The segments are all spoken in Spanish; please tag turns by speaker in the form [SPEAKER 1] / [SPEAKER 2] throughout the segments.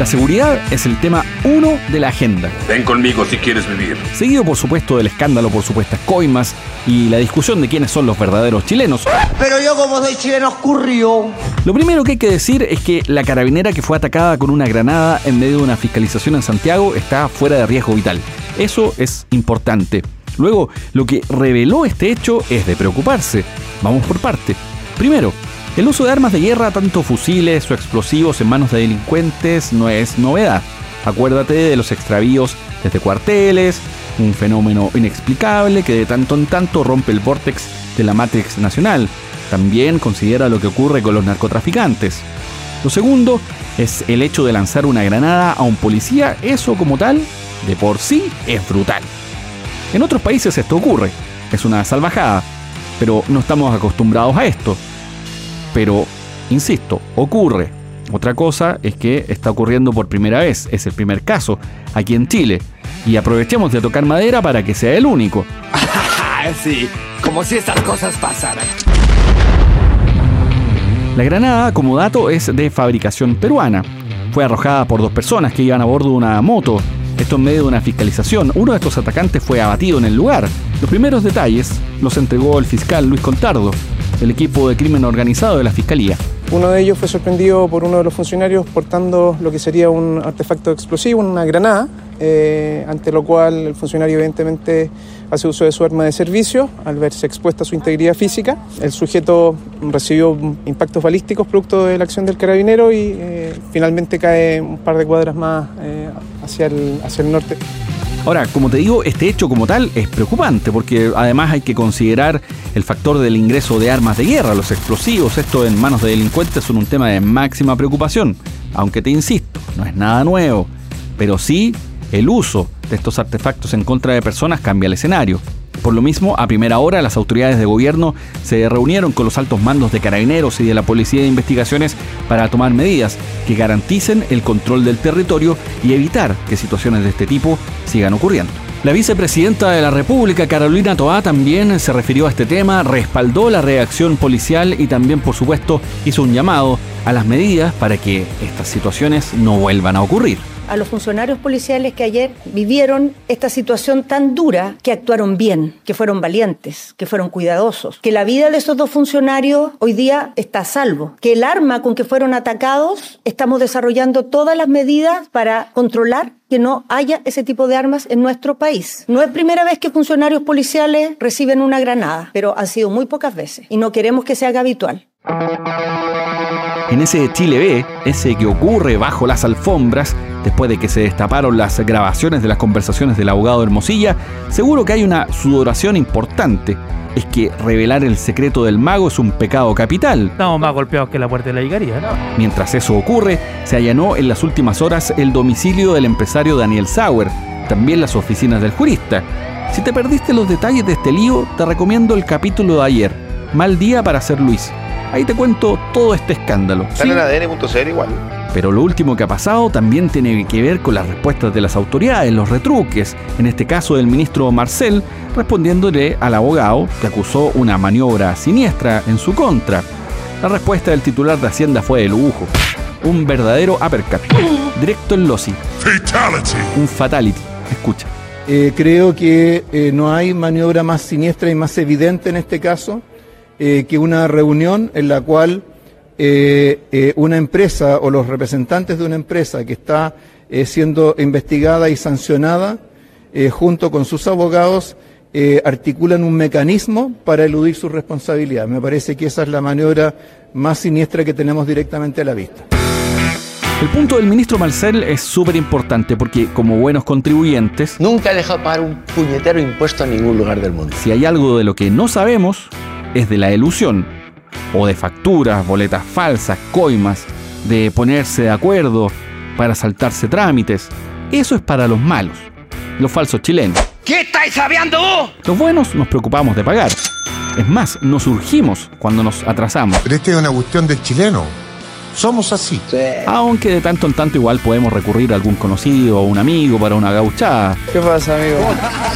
[SPEAKER 1] La seguridad es el tema uno de la agenda.
[SPEAKER 2] Ven conmigo si quieres vivir.
[SPEAKER 1] Seguido, por supuesto, del escándalo por supuestas coimas y la discusión de quiénes son los verdaderos chilenos.
[SPEAKER 3] Pero yo como soy chileno oscurrió.
[SPEAKER 1] Lo primero que hay que decir es que la carabinera que fue atacada con una granada en medio de una fiscalización en Santiago está fuera de riesgo vital. Eso es importante. Luego, lo que reveló este hecho es de preocuparse. Vamos por parte. Primero, el uso de armas de guerra, tanto fusiles o explosivos en manos de delincuentes, no es novedad. Acuérdate de los extravíos desde cuarteles, un fenómeno inexplicable que de tanto en tanto rompe el vórtex de la Matrix nacional. También considera lo que ocurre con los narcotraficantes. Lo segundo es el hecho de lanzar una granada a un policía, eso como tal, de por sí es brutal. En otros países esto ocurre, es una salvajada, pero no estamos acostumbrados a esto. Pero, insisto, ocurre. Otra cosa es que está ocurriendo por primera vez, es el primer caso, aquí en Chile. Y aprovechemos de tocar madera para que sea el único.
[SPEAKER 3] sí, como si estas cosas pasaran.
[SPEAKER 1] La granada, como dato, es de fabricación peruana. Fue arrojada por dos personas que iban a bordo de una moto. Esto en medio de una fiscalización. Uno de estos atacantes fue abatido en el lugar. Los primeros detalles los entregó el fiscal Luis Contardo, el equipo de crimen organizado de la Fiscalía.
[SPEAKER 4] Uno de ellos fue sorprendido por uno de los funcionarios portando lo que sería un artefacto explosivo, una granada, eh, ante lo cual el funcionario evidentemente hace uso de su arma de servicio al verse expuesta a su integridad física. El sujeto recibió impactos balísticos producto de la acción del carabinero y eh, finalmente cae un par de cuadras más eh, hacia, el, hacia el norte.
[SPEAKER 1] Ahora, como te digo, este hecho como tal es preocupante porque además hay que considerar el factor del ingreso de armas de guerra, los explosivos, esto en manos de delincuentes son un tema de máxima preocupación, aunque te insisto, no es nada nuevo, pero sí el uso de estos artefactos en contra de personas cambia el escenario. Por lo mismo, a primera hora las autoridades de gobierno se reunieron con los altos mandos de carabineros y de la Policía de Investigaciones para tomar medidas que garanticen el control del territorio y evitar que situaciones de este tipo sigan ocurriendo. La vicepresidenta de la República, Carolina Toá, también se refirió a este tema, respaldó la reacción policial y también, por supuesto, hizo un llamado a las medidas para que estas situaciones no vuelvan a ocurrir
[SPEAKER 5] a los funcionarios policiales que ayer vivieron esta situación tan dura, que actuaron bien, que fueron valientes, que fueron cuidadosos, que la vida de esos dos funcionarios hoy día está a salvo, que el arma con que fueron atacados estamos desarrollando todas las medidas para controlar que no haya ese tipo de armas en nuestro país. No es primera vez que funcionarios policiales reciben una granada, pero han sido muy pocas veces y no queremos que se haga habitual.
[SPEAKER 1] En ese Chile B, ese que ocurre bajo las alfombras, después de que se destaparon las grabaciones de las conversaciones del abogado Hermosilla, seguro que hay una sudoración importante. Es que revelar el secreto del mago es un pecado capital.
[SPEAKER 6] Estamos más golpeados que la puerta de la llegaría, ¿no?
[SPEAKER 1] Mientras eso ocurre, se allanó en las últimas horas el domicilio del empresario Daniel Sauer, también las oficinas del jurista. Si te perdiste los detalles de este lío, te recomiendo el capítulo de ayer, Mal día para ser Luis Ahí te cuento todo este escándalo.
[SPEAKER 2] Sale en ADN.cl igual.
[SPEAKER 1] Pero lo último que ha pasado también tiene que ver con las respuestas de las autoridades, los retruques, en este caso del ministro Marcel, respondiéndole al abogado que acusó una maniobra siniestra en su contra. La respuesta del titular de Hacienda fue de lujo. Un verdadero uppercut. Directo en Losi.
[SPEAKER 2] Fatality.
[SPEAKER 1] Un fatality. Escucha.
[SPEAKER 7] Eh, creo que eh, no hay maniobra más siniestra y más evidente en este caso eh, que una reunión en la cual eh, eh, una empresa o los representantes de una empresa que está siendo investigada y sancionada, junto con sus abogados, articulan un mecanismo para eludir su responsabilidad. Me parece que esa es la maniobra más siniestra que tenemos directamente a la vista.
[SPEAKER 1] El punto del ministro Marcel es súper importante porque como buenos contribuyentes...
[SPEAKER 3] Nunca he dejado pagar un puñetero impuesto en ningún lugar del mundo.
[SPEAKER 1] Si hay algo de lo que no sabemos, es de la ilusión, o de facturas, boletas falsas, coimas, de ponerse de acuerdo para saltarse trámites. Eso es para los malos, los falsos chilenos.
[SPEAKER 3] ¿Qué estáis sabiendo vos?
[SPEAKER 1] Los buenos nos preocupamos de pagar. Es más, nos urgimos cuando nos atrasamos.
[SPEAKER 2] Pero esta es una cuestión del chileno. Somos así.
[SPEAKER 1] Aunque de tanto en tanto igual podemos recurrir a algún conocido o un amigo para una gauchada,
[SPEAKER 4] ¿Qué pasa, amigo?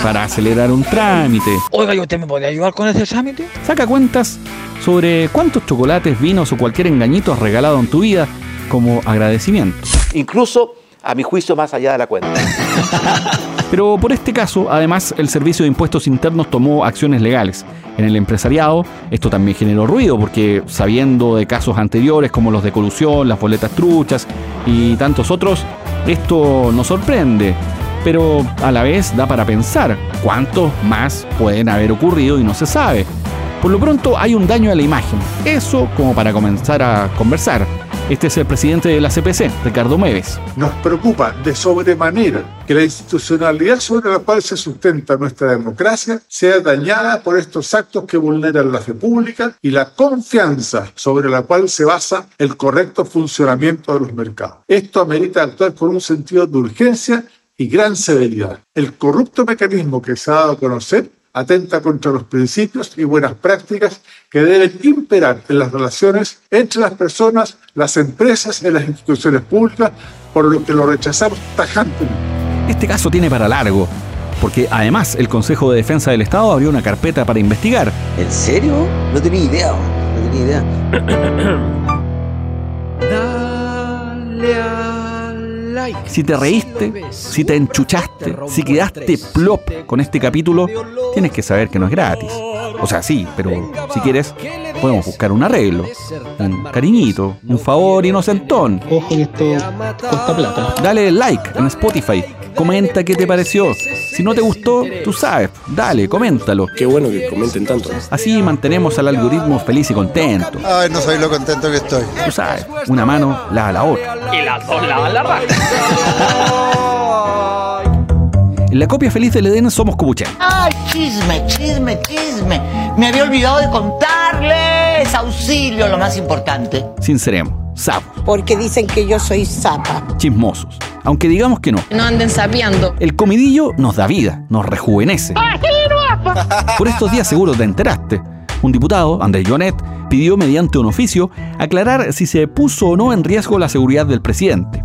[SPEAKER 1] para acelerar un trámite.
[SPEAKER 3] Oiga, ¿y usted me podría ayudar con ese trámite?
[SPEAKER 1] Saca cuentas sobre cuántos chocolates, vinos o cualquier engañito has regalado en tu vida como agradecimiento.
[SPEAKER 8] Incluso, a mi juicio, más allá de la cuenta.
[SPEAKER 1] Pero por este caso, además, el Servicio de Impuestos Internos tomó acciones legales. En el empresariado, esto también generó ruido, porque sabiendo de casos anteriores como los de colusión, las boletas truchas y tantos otros, esto nos sorprende. Pero a la vez da para pensar cuántos más pueden haber ocurrido y no se sabe. Por lo pronto hay un daño a la imagen. Eso como para comenzar a conversar. Este es el presidente de la CPC, Ricardo Meves.
[SPEAKER 9] Nos preocupa de sobremanera que la institucionalidad sobre la cual se sustenta nuestra democracia sea dañada por estos actos que vulneran la fe pública y la confianza sobre la cual se basa el correcto funcionamiento de los mercados. Esto amerita actuar con un sentido de urgencia y gran severidad. El corrupto mecanismo que se ha dado a conocer atenta contra los principios y buenas prácticas que deben imperar en las relaciones entre las personas, las empresas y las instituciones públicas, por lo que lo rechazamos tajantemente.
[SPEAKER 1] Este caso tiene para largo, porque además el Consejo de Defensa del Estado abrió una carpeta para investigar.
[SPEAKER 8] ¿En serio? No tenía idea. No tenía idea.
[SPEAKER 1] Si te reíste, si te enchuchaste, si quedaste plop con este capítulo, tienes que saber que no es gratis. O sea, sí, pero si quieres, podemos buscar un arreglo, un cariñito, un favor inocentón.
[SPEAKER 4] Ojo que esto cuesta plata.
[SPEAKER 1] Dale like en Spotify, comenta qué te pareció. Si no te gustó, tú sabes, dale, coméntalo.
[SPEAKER 10] Qué bueno que comenten tanto.
[SPEAKER 1] Así mantenemos al algoritmo feliz y contento.
[SPEAKER 11] Ay, no sabéis lo contento que estoy.
[SPEAKER 1] Tú sabes, una mano lava la otra.
[SPEAKER 3] Y las dos lavan la raja.
[SPEAKER 1] En la copia feliz del Edén somos Copuchén.
[SPEAKER 12] ¡Ay, chisme, chisme, chisme! Me había olvidado de contarles. Auxilio, lo más importante.
[SPEAKER 1] Sinceremos, sapos,
[SPEAKER 13] Porque dicen que yo soy zapa.
[SPEAKER 1] chismosos. Aunque digamos que no.
[SPEAKER 14] No anden sapeando.
[SPEAKER 1] El comidillo nos da vida, nos rejuvenece. Por estos días seguro te enteraste. Un diputado, Andrés Jonet, pidió mediante un oficio aclarar si se puso o no en riesgo la seguridad del presidente.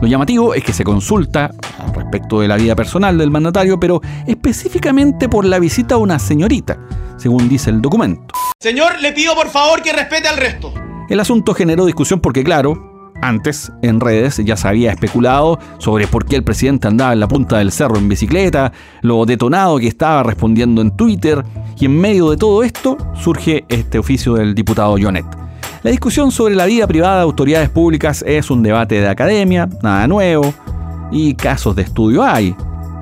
[SPEAKER 1] Lo llamativo es que se consulta respecto de la vida personal del mandatario, pero específicamente por la visita a una señorita, según dice el documento.
[SPEAKER 15] Señor, le pido por favor que respete al resto.
[SPEAKER 1] El asunto generó discusión porque, claro, antes en redes ya se había especulado sobre por qué el presidente andaba en la punta del cerro en bicicleta, lo detonado que estaba respondiendo en Twitter, y en medio de todo esto surge este oficio del diputado Jonet. La discusión sobre la vida privada de autoridades públicas es un debate de academia, nada nuevo, y casos de estudio hay.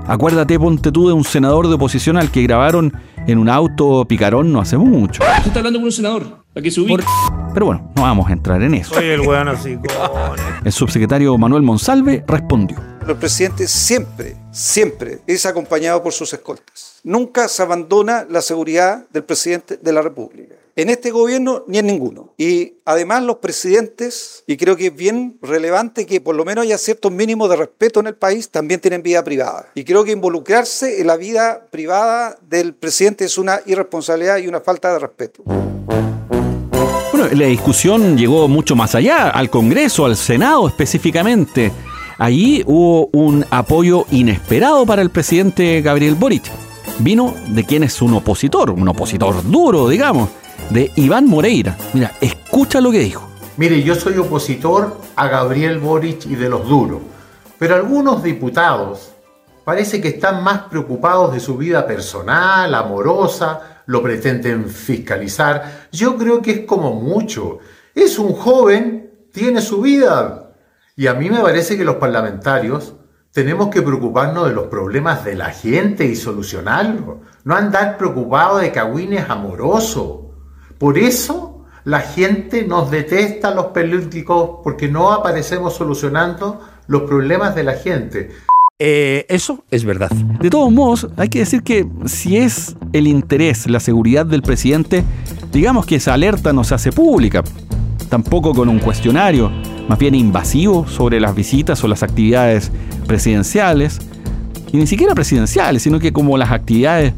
[SPEAKER 1] Acuérdate, ponte tú, de un senador de oposición al que grabaron en un auto picarón no hace mucho.
[SPEAKER 15] Usted está hablando con un senador. ¿A qué subir?
[SPEAKER 1] Pero bueno, no vamos a entrar en eso.
[SPEAKER 6] Soy el weón así.
[SPEAKER 1] El subsecretario Manuel Monsalve respondió.
[SPEAKER 16] El presidente siempre, siempre es acompañado por sus escoltas. Nunca se abandona la seguridad del presidente de la República. En este gobierno ni en ninguno. Y además los presidentes, y creo que es bien relevante que por lo menos haya ciertos mínimos de respeto en el país, también tienen vida privada. Y creo que involucrarse en la vida privada del presidente es una irresponsabilidad y una falta de respeto.
[SPEAKER 1] Bueno, la discusión llegó mucho más allá, al Congreso, al Senado específicamente. Allí hubo un apoyo inesperado para el presidente Gabriel Boric. Vino de quien es un opositor, un opositor duro, digamos, de Iván Moreira. Mira, escucha lo que dijo.
[SPEAKER 17] Mire, yo soy opositor a Gabriel Boric y de los duros, pero algunos diputados parece que están más preocupados de su vida personal, amorosa, lo pretenden fiscalizar. Yo creo que es como mucho. Es un joven, tiene su vida. Y a mí me parece que los parlamentarios tenemos que preocuparnos de los problemas de la gente y solucionarlos. No andar preocupados de cagüines amorosos. Por eso la gente nos detesta a los políticos porque no aparecemos solucionando los problemas de la gente.
[SPEAKER 3] Eh, eso es verdad.
[SPEAKER 1] De todos modos, hay que decir que si es el interés, la seguridad del presidente, digamos que esa alerta no se hace pública, tampoco con un cuestionario, más bien invasivo sobre las visitas o las actividades presidenciales, y ni siquiera presidenciales, sino que como las actividades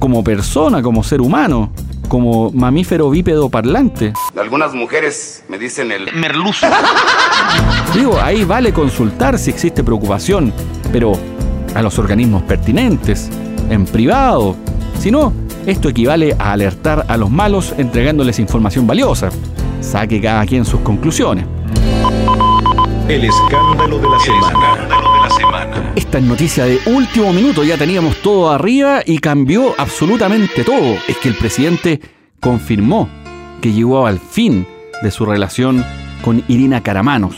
[SPEAKER 1] como persona, como ser humano. Como mamífero bípedo parlante.
[SPEAKER 10] Algunas mujeres me dicen el
[SPEAKER 15] merluzo.
[SPEAKER 1] Digo, ahí vale consultar si existe preocupación, pero a los organismos pertinentes, en privado. Si no, esto equivale a alertar a los malos entregándoles información valiosa. Saque cada quien sus conclusiones.
[SPEAKER 14] El escándalo de la semana.
[SPEAKER 1] Esta es noticia de último minuto, ya teníamos todo arriba y cambió absolutamente todo. Es que el presidente confirmó que llegó al fin de su relación con Irina Caramanos.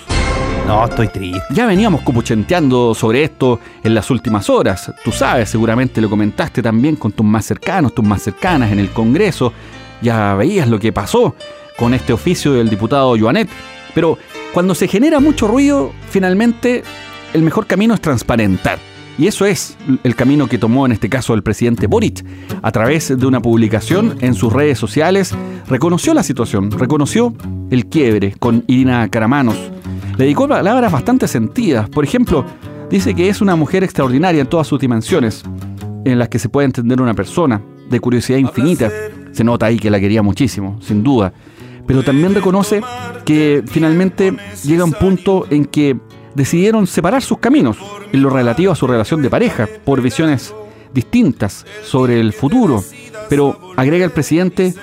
[SPEAKER 6] No, estoy triste.
[SPEAKER 1] Ya veníamos cupuchenteando sobre esto en las últimas horas. Tú sabes, seguramente lo comentaste también con tus más cercanos, tus más cercanas en el Congreso. Ya veías lo que pasó con este oficio del diputado Joanet. Pero cuando se genera mucho ruido, finalmente el mejor camino es transparentar. Y eso es el camino que tomó en este caso el presidente Boric. A través de una publicación en sus redes sociales, reconoció la situación, reconoció el quiebre con Irina Caramanos. Le dedicó palabras bastante sentidas. Por ejemplo, dice que es una mujer extraordinaria en todas sus dimensiones, en las que se puede entender una persona, de curiosidad infinita. Se nota ahí que la quería muchísimo, sin duda. Pero también reconoce que finalmente llega un punto en que decidieron separar sus caminos en lo relativo a su relación de pareja por visiones distintas sobre el futuro. Pero agrega el presidente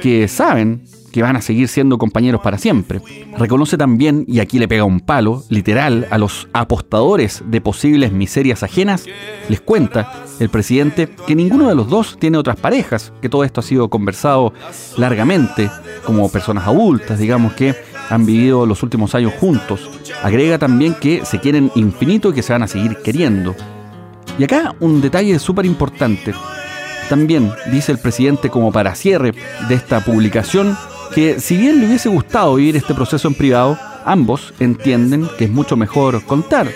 [SPEAKER 1] que saben que van a seguir siendo compañeros para siempre. Reconoce también, y aquí le pega un palo, literal, a los apostadores de posibles miserias ajenas, les cuenta el presidente que ninguno de los dos tiene otras parejas, que todo esto ha sido conversado largamente, como personas adultas, digamos, que han vivido los últimos años juntos. Agrega también que se quieren infinito y que se van a seguir queriendo. Y acá un detalle súper importante. También dice el presidente como para cierre de esta publicación que si bien le hubiese gustado vivir este proceso en privado, ambos entienden que es mucho mejor contar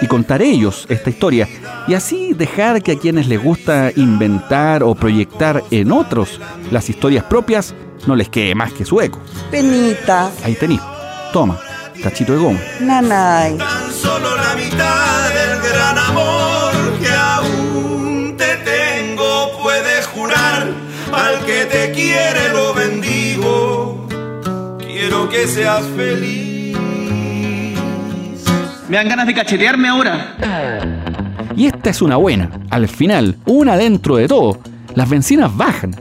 [SPEAKER 1] y contar ellos esta historia y así dejar que a quienes les gusta inventar o proyectar en otros las historias propias no les quede más que su eco.
[SPEAKER 13] Penita.
[SPEAKER 1] Ahí tenís. Toma, cachito de goma.
[SPEAKER 13] Nanay.
[SPEAKER 18] Tan solo la mitad del gran amor que aún te tengo, puedes jurar al que te quiere lo bendigo. Quiero que seas feliz.
[SPEAKER 15] Me dan ganas de cachetearme ahora.
[SPEAKER 1] Y esta es una buena. Al final, una dentro de todo. Las bencinas bajan.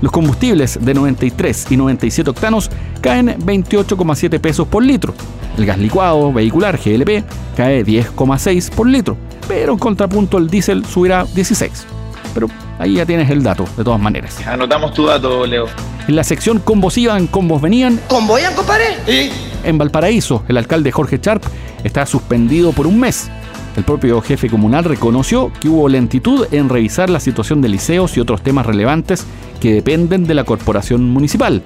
[SPEAKER 1] Los combustibles de 93 y 97 octanos caen 28,7 pesos por litro. El gas licuado vehicular GLP cae 10,6 por litro, pero en contrapunto el diésel subirá 16. Pero ahí ya tienes el dato, de todas maneras.
[SPEAKER 15] Anotamos tu dato, Leo.
[SPEAKER 1] En la sección combos iban, combos venían,
[SPEAKER 12] ¿Convoyan, compadre?
[SPEAKER 15] ¿Y?
[SPEAKER 1] en Valparaíso, el alcalde Jorge Charp está suspendido por un mes. El propio jefe comunal reconoció que hubo lentitud en revisar la situación de liceos y otros temas relevantes que dependen de la corporación municipal.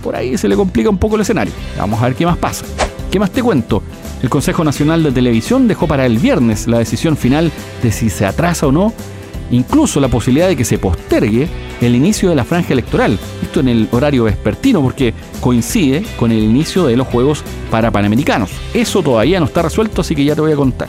[SPEAKER 1] Por ahí se le complica un poco el escenario. Vamos a ver qué más pasa. ¿Qué más te cuento? El Consejo Nacional de Televisión dejó para el viernes la decisión final de si se atrasa o no, incluso la posibilidad de que se postergue el inicio de la franja electoral. Esto en el horario vespertino porque coincide con el inicio de los Juegos para Panamericanos. Eso todavía no está resuelto, así que ya te voy a contar.